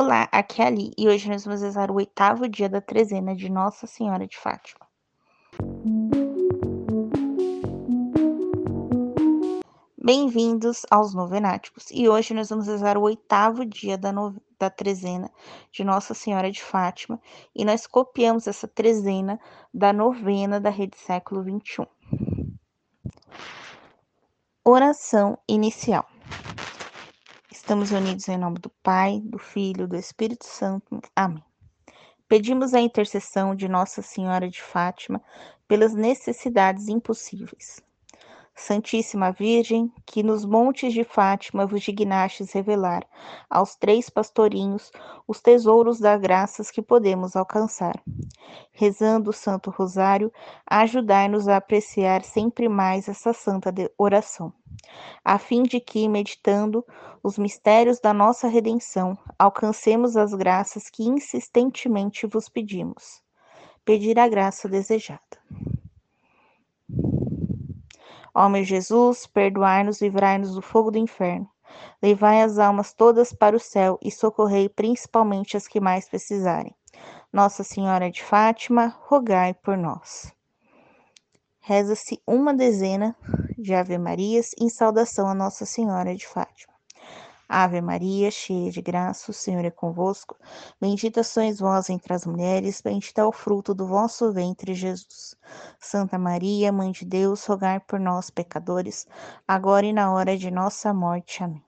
Olá, aqui é Ali e hoje nós vamos rezar o oitavo dia da trezena de Nossa Senhora de Fátima. Bem-vindos aos Novenáticos e hoje nós vamos rezar o oitavo dia da, no... da trezena de Nossa Senhora de Fátima e nós copiamos essa trezena da novena da Rede Século XXI. Oração inicial. Estamos unidos em nome do Pai, do Filho, do Espírito Santo. Amém. Pedimos a intercessão de Nossa Senhora de Fátima pelas necessidades impossíveis. Santíssima Virgem, que nos montes de Fátima vos dignastes revelar aos três pastorinhos os tesouros das graças que podemos alcançar. Rezando o Santo Rosário, ajudai-nos a apreciar sempre mais essa santa oração a fim de que, meditando os mistérios da nossa redenção, alcancemos as graças que insistentemente vos pedimos. Pedir a graça desejada. Ó meu Jesus, perdoai-nos, livrai-nos do fogo do inferno. Levai as almas todas para o céu e socorrei principalmente as que mais precisarem. Nossa Senhora de Fátima, rogai por nós. Reza-se uma dezena de Ave Marias em saudação a Nossa Senhora de Fátima. Ave Maria, cheia de graça, o Senhor é convosco. Bendita sois vós entre as mulheres, bendito é o fruto do vosso ventre, Jesus. Santa Maria, Mãe de Deus, rogai por nós, pecadores, agora e na hora de nossa morte. Amém.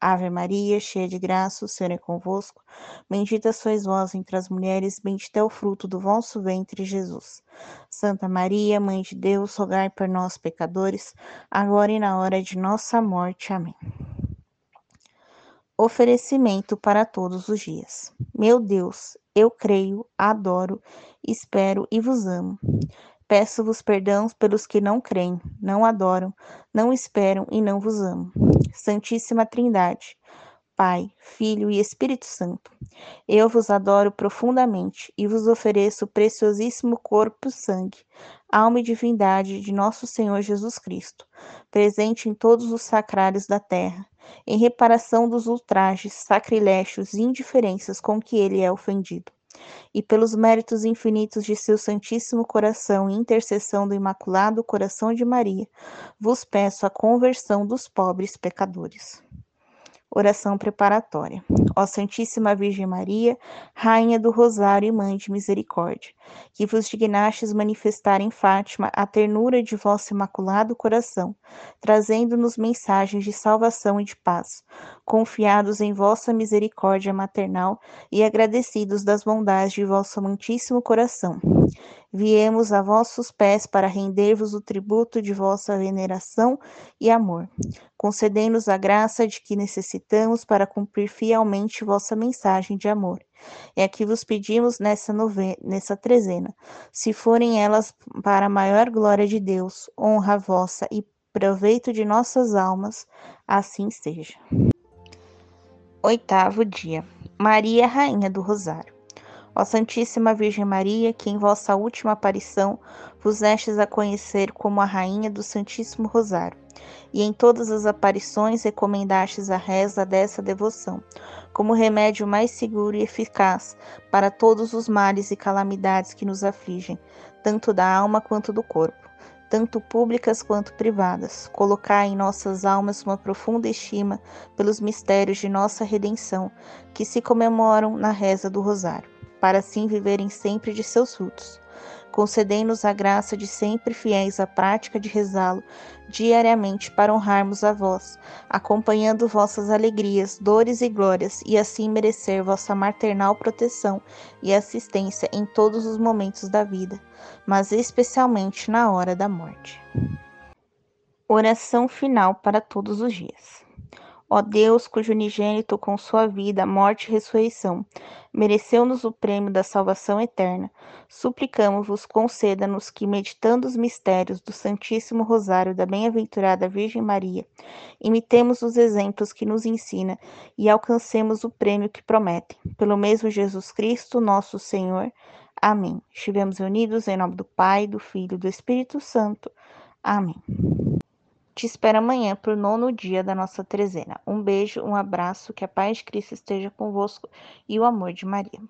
Ave Maria, cheia de graça, o Senhor é convosco. Bendita sois vós entre as mulheres, bendito é o fruto do vosso ventre, Jesus. Santa Maria, Mãe de Deus, rogai por nós, pecadores, agora e na hora de nossa morte. Amém. Oferecimento para todos os dias. Meu Deus, eu creio, adoro, espero e vos amo. Peço-vos perdão pelos que não creem, não adoram, não esperam e não vos amam. Santíssima Trindade, Pai, Filho e Espírito Santo, eu vos adoro profundamente e vos ofereço o preciosíssimo corpo sangue, alma e divindade de nosso Senhor Jesus Cristo, presente em todos os sacrários da terra, em reparação dos ultrajes, sacrilégios e indiferenças com que ele é ofendido e pelos méritos infinitos de seu Santíssimo Coração e intercessão do Imaculado Coração de Maria, vos peço a conversão dos pobres pecadores. Oração preparatória. Ó Santíssima Virgem Maria, Rainha do Rosário e Mãe de Misericórdia, que vos dignastes manifestar em Fátima a ternura de vosso imaculado coração, trazendo-nos mensagens de salvação e de paz, confiados em vossa misericórdia maternal e agradecidos das bondades de vosso amantíssimo coração. Viemos a vossos pés para render-vos o tributo de vossa veneração e amor. Concedei-nos a graça de que necessitamos para cumprir fielmente vossa mensagem de amor. É aqui vos pedimos nessa, nove... nessa trezena, se forem elas para a maior glória de Deus, honra vossa e proveito de nossas almas, assim seja. Oitavo dia. Maria, Rainha do Rosário. Ó Santíssima Virgem Maria, que em vossa última aparição vos destes a conhecer como a Rainha do Santíssimo Rosário, e em todas as aparições recomendastes a reza dessa devoção, como remédio mais seguro e eficaz para todos os males e calamidades que nos afligem, tanto da alma quanto do corpo tanto públicas quanto privadas. Colocai em nossas almas uma profunda estima pelos mistérios de nossa redenção, que se comemoram na reza do Rosário para assim viverem sempre de seus frutos. Concedei-nos a graça de sempre fiéis à prática de rezá-lo diariamente para honrarmos a vós, acompanhando vossas alegrias, dores e glórias, e assim merecer vossa maternal proteção e assistência em todos os momentos da vida, mas especialmente na hora da morte. Oração final para todos os dias. Ó Deus, cujo unigênito com sua vida, morte e ressurreição mereceu-nos o prêmio da salvação eterna, suplicamos-vos conceda-nos que, meditando os mistérios do Santíssimo Rosário da Bem-aventurada Virgem Maria, imitemos os exemplos que nos ensina e alcancemos o prêmio que promete. Pelo mesmo Jesus Cristo, nosso Senhor. Amém. Estivemos unidos em nome do Pai, do Filho e do Espírito Santo. Amém. Te espero amanhã para o nono dia da nossa trezena. Um beijo, um abraço, que a paz de Cristo esteja convosco e o amor de Maria.